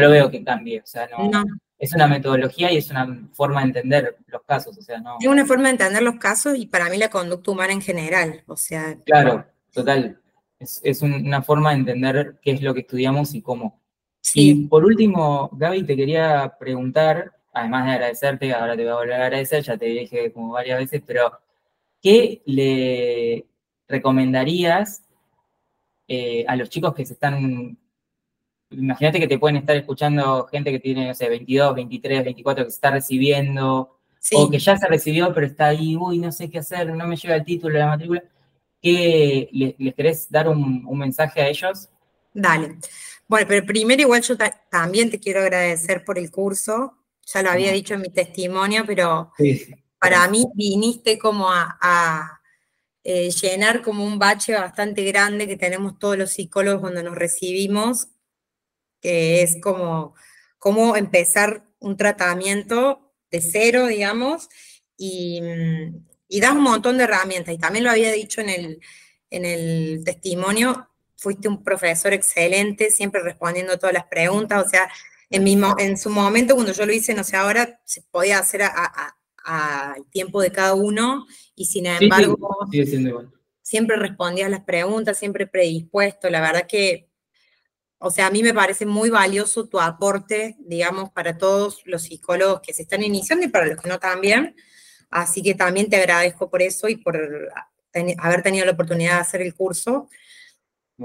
lo veo que cambie, o sea, no, es una metodología y es una forma de entender los casos, o sea, no... Es una forma de entender los casos y para mí la conducta humana en general, o sea... Claro, total. Es, una forma de entender qué es lo que estudiamos y cómo. Sí. Y por último, Gaby, te quería preguntar, además de agradecerte, ahora te voy a volver a agradecer, ya te dije como varias veces, pero ¿qué le recomendarías eh, a los chicos que se están imagínate que te pueden estar escuchando gente que tiene, no sé, 22, 23, 24, que se está recibiendo, o que ya se recibió, pero está ahí, uy, no sé qué hacer, no me llega el título de la matrícula. ¿Qué, les, querés dar un, mensaje a ellos? Dale. Bueno, pero primero igual yo también te quiero agradecer por el curso. Ya lo había dicho en mi testimonio, pero para mí viniste como a, eh, llenar como un bache bastante grande que tenemos todos los psicólogos cuando nos recibimos que es como, cómo empezar un tratamiento de cero, digamos, y, y das un montón de herramientas. Y también lo había dicho en el, en el testimonio, fuiste un profesor excelente, siempre respondiendo todas las preguntas, o sea, en, en su momento, cuando yo lo hice, no sé, ahora se podía hacer al tiempo de cada uno, y sin embargo, siempre respondías las preguntas, siempre predispuesto, la verdad que o sea, a mí me parece muy valioso tu aporte, digamos, para todos los psicólogos que se están iniciando y para los que no también. Así que también te agradezco por eso y por haber tenido la oportunidad de hacer el curso.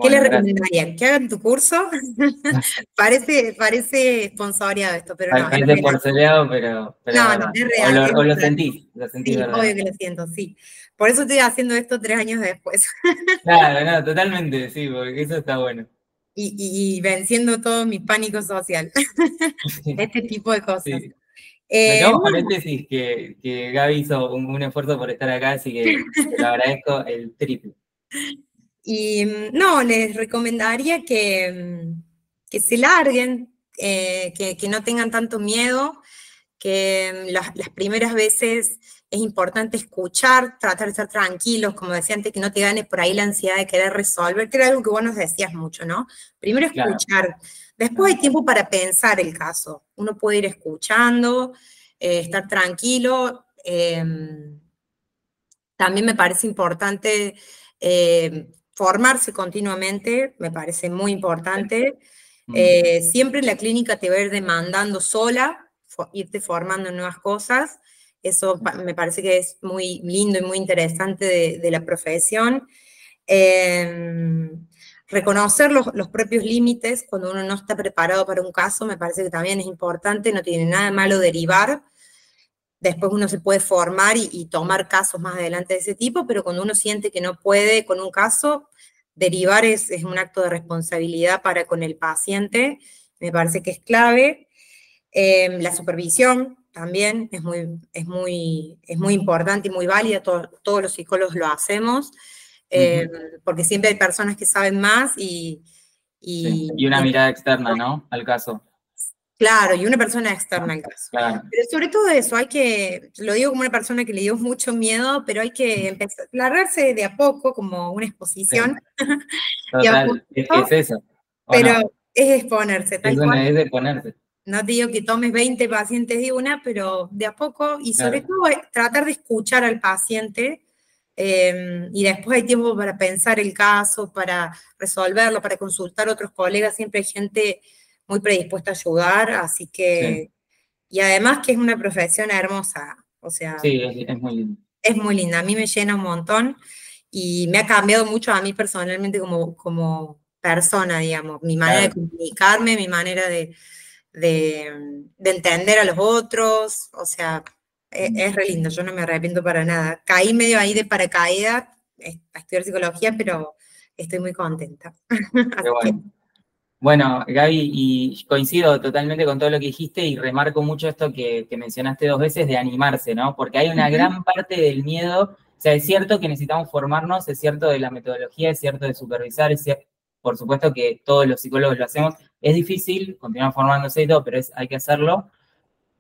¿Qué le recomendaría? ¿Que hagan tu curso? parece, parece sponsoreado esto, pero no. Parece porceleado, pero, pero, No, no, es real. O lo, sentís, lo sentís. Sí, obvio que lo siento, sí. Por eso estoy haciendo esto tres años después. claro, no, totalmente, sí, porque eso está bueno y, venciendo todo mi pánico social. este tipo de cosas. Sí. Eh, paréntesis que, que Gaby hizo un, esfuerzo por estar acá, así que le agradezco el triple. Y mm, no, les recomendaría que, mm, que se larguen, eh, que, que, no tengan tanto miedo, que mm, las, las primeras veces es importante escuchar, tratar de estar tranquilos, como decía antes, que no te gane por ahí la ansiedad de querer resolver, que era algo que vos nos decías mucho, ¿no? Primero escuchar, después hay tiempo para pensar el caso, uno puede ir escuchando, eh, estar tranquilo. Em, también me parece importante eh, formarse continuamente, me parece muy importante. Eh, siempre en la clínica te va a ir demandando sola, irte formando en nuevas cosas. Eso me parece que es muy lindo y muy interesante de, la profesión. Em, reconocer los, propios límites cuando uno no está preparado para un caso me parece que también es importante, no tiene nada de malo derivar. Después uno se puede formar y, tomar casos más adelante de ese tipo, pero cuando uno siente que no puede con un caso, derivar es, es un acto de responsabilidad para con el paciente, me parece que es clave. Em, la supervisión, también es muy, es muy, es muy importante y muy válida, todos los psicólogos lo hacemos, eh, porque siempre hay personas que saben más y... Y, una mirada externa, ¿no? Al caso. Claro, y una persona externa al caso. Pero sobre todo eso, hay que, lo digo como una persona que le dio mucho miedo, pero hay que empezar, largarse de a poco, como una exposición. Total, es, es, eso. Pero es exponerse, tal es, cual. es exponerse no te digo que tomes 20 pacientes de una, pero de a poco, y sobre todo eh, tratar de escuchar al paciente, em, y después hay tiempo para pensar el caso, para resolverlo, para consultar a otros colegas, siempre hay gente muy predispuesta a ayudar, así que, y además que es una profesión hermosa, o sea, sí, es, muy linda. Es muy linda, a mí me llena un montón, y me ha cambiado mucho a mí personalmente como, como persona, digamos, mi manera de comunicarme, mi manera de de, entender a los otros, o sea, e, es, re lindo, yo no me arrepiento para nada. Caí medio ahí de paracaídas a estudiar psicología, pero estoy muy contenta. bueno. Bueno, Gaby, y coincido totalmente con todo lo que dijiste y remarco mucho esto que, mencionaste dos veces de animarse, ¿no? Porque hay una gran parte del miedo, o sea, es cierto que necesitamos formarnos, es cierto de la metodología, es cierto de supervisar, es cierto, por supuesto que todos los psicólogos lo hacemos, es difícil, continuar formándose y todo, pero es, hay que hacerlo.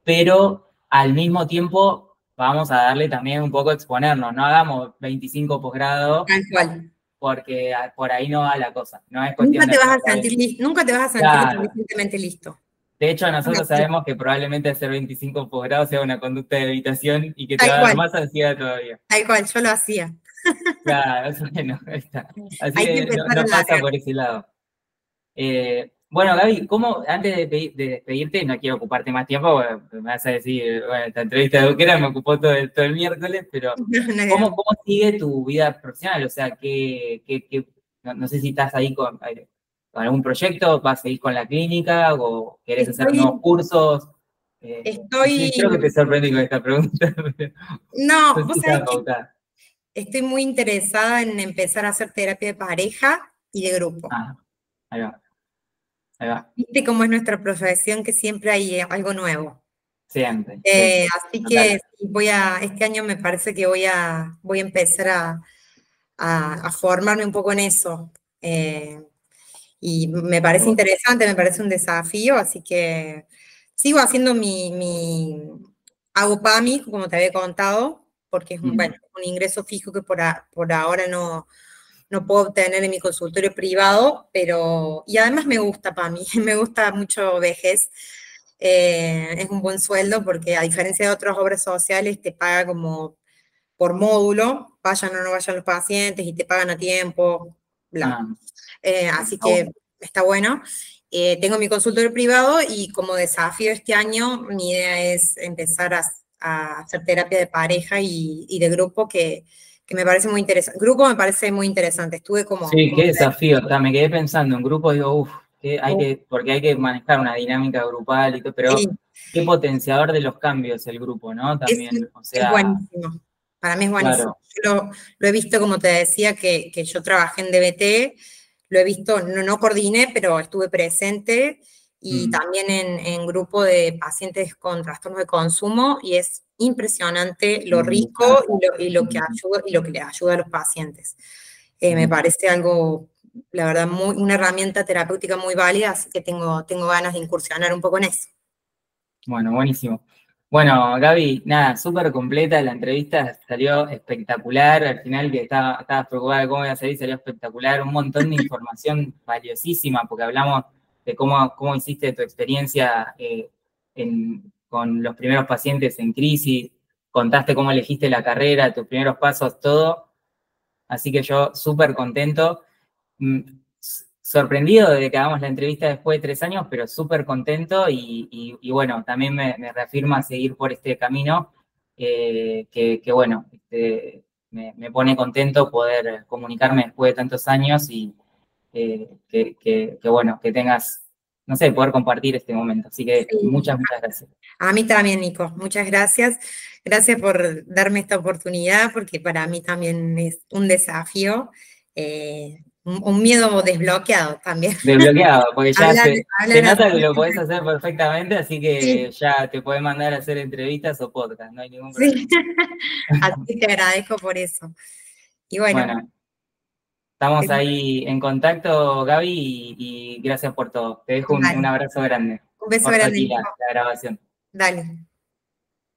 Pero al mismo tiempo vamos a darle también un poco a exponernos, no hagamos 25 posgrados. Porque por ahí no va la cosa. No es nunca, te vas a sentir, nunca te vas a sentir suficientemente listo. De hecho, nosotros sabemos que probablemente hacer 25 posgrados sea una conducta de habitación y que te va a dar más ansiedad todavía. Tal cual, yo lo hacía. Claro, bueno, está. Así que, no, pasa por ese lado. Eh, bueno, Gaby, ¿cómo, antes de, despedirte, no quiero ocuparte más tiempo, me vas a decir, bueno, esta entrevista de Duquera me ocupó todo el, todo el miércoles, pero ¿cómo, ¿cómo, sigue tu vida profesional? O sea, ¿qué, qué, no, sé si estás ahí con, algún proyecto, vas a seguir con la clínica o querés hacer nuevos cursos. Eh, estoy. creo que te sorprendí con esta pregunta. No, vos sabés estoy muy interesada en empezar a hacer terapia de pareja y de grupo. Ah, ahí va. Ahí va. Viste cómo es nuestra profesión, que siempre hay algo nuevo. Siempre. Eh, así que voy a, este año me parece que voy a, voy a empezar a, a, formarme un poco en eso. Eh, y me parece interesante, me parece un desafío, así que sigo haciendo mi, mi hago PAMI, como te había contado, porque es un, bueno, un ingreso fijo que por, por ahora no, no puedo obtener en mi consultorio privado, pero, y además me gusta PAMI, me gusta mucho vejez. Eh, es un buen sueldo porque a diferencia de otras obras sociales te paga como por módulo, vayan o no vayan los pacientes y te pagan a tiempo, bla. Eh, así que está bueno. Eh, tengo mi consultorio privado y como desafío este año, mi idea es empezar a, hacer terapia de pareja y, de grupo que, que, me parece muy interesante. Grupo me parece muy interesante. Estuve como... Sí, qué desafío. me quedé pensando en grupo, digo, uff, hay que, porque hay que manejar una dinámica grupal y todo, pero qué potenciador de los cambios el grupo, ¿no? También, o sea, es buenísimo. Para mí es buenísimo. Yo lo, he visto, como te decía, que, que yo trabajé en DBT lo he visto, no, no coordiné, pero estuve presente y mm. también en, en, grupo de pacientes con trastornos de consumo y es impresionante lo mm, rico y lo, y lo que ayuda y lo que le ayuda a los pacientes. Eh, me mm. parece algo, la verdad, muy, una herramienta terapéutica muy válida, así que tengo, tengo ganas de incursionar un poco en eso. Bueno, buenísimo. Bueno, Gaby, nada, súper completa la entrevista, salió espectacular, al final que estaba, estabas preocupada de cómo iba a salir, salió espectacular, un montón de información valiosísima, porque hablamos de cómo, cómo hiciste tu experiencia eh, con los primeros pacientes en crisis, contaste cómo elegiste la carrera, tus primeros pasos, todo, así que yo súper contento. Mm, sorprendido de que hagamos la entrevista después de tres años, pero súper contento y, bueno, también me, reafirma seguir por este camino, eh, que, bueno, este, me, pone contento poder comunicarme después de tantos años y eh, que, bueno, que tengas, no sé, poder compartir este momento. Así que muchas, muchas gracias. A mí también, Nico, muchas gracias. Gracias por darme esta oportunidad, porque para mí también es un desafío. Eh, un, miedo desbloqueado también. Desbloqueado, porque ya se, nota que lo podés hacer perfectamente, así que ya te puedes mandar a hacer entrevistas o podcast, no hay ningún problema. Sí. así te agradezco por eso. Y bueno. Estamos ahí en contacto, Gaby, y, gracias por todo. Te dejo un, abrazo grande. Un beso grande. la grabación. Dale.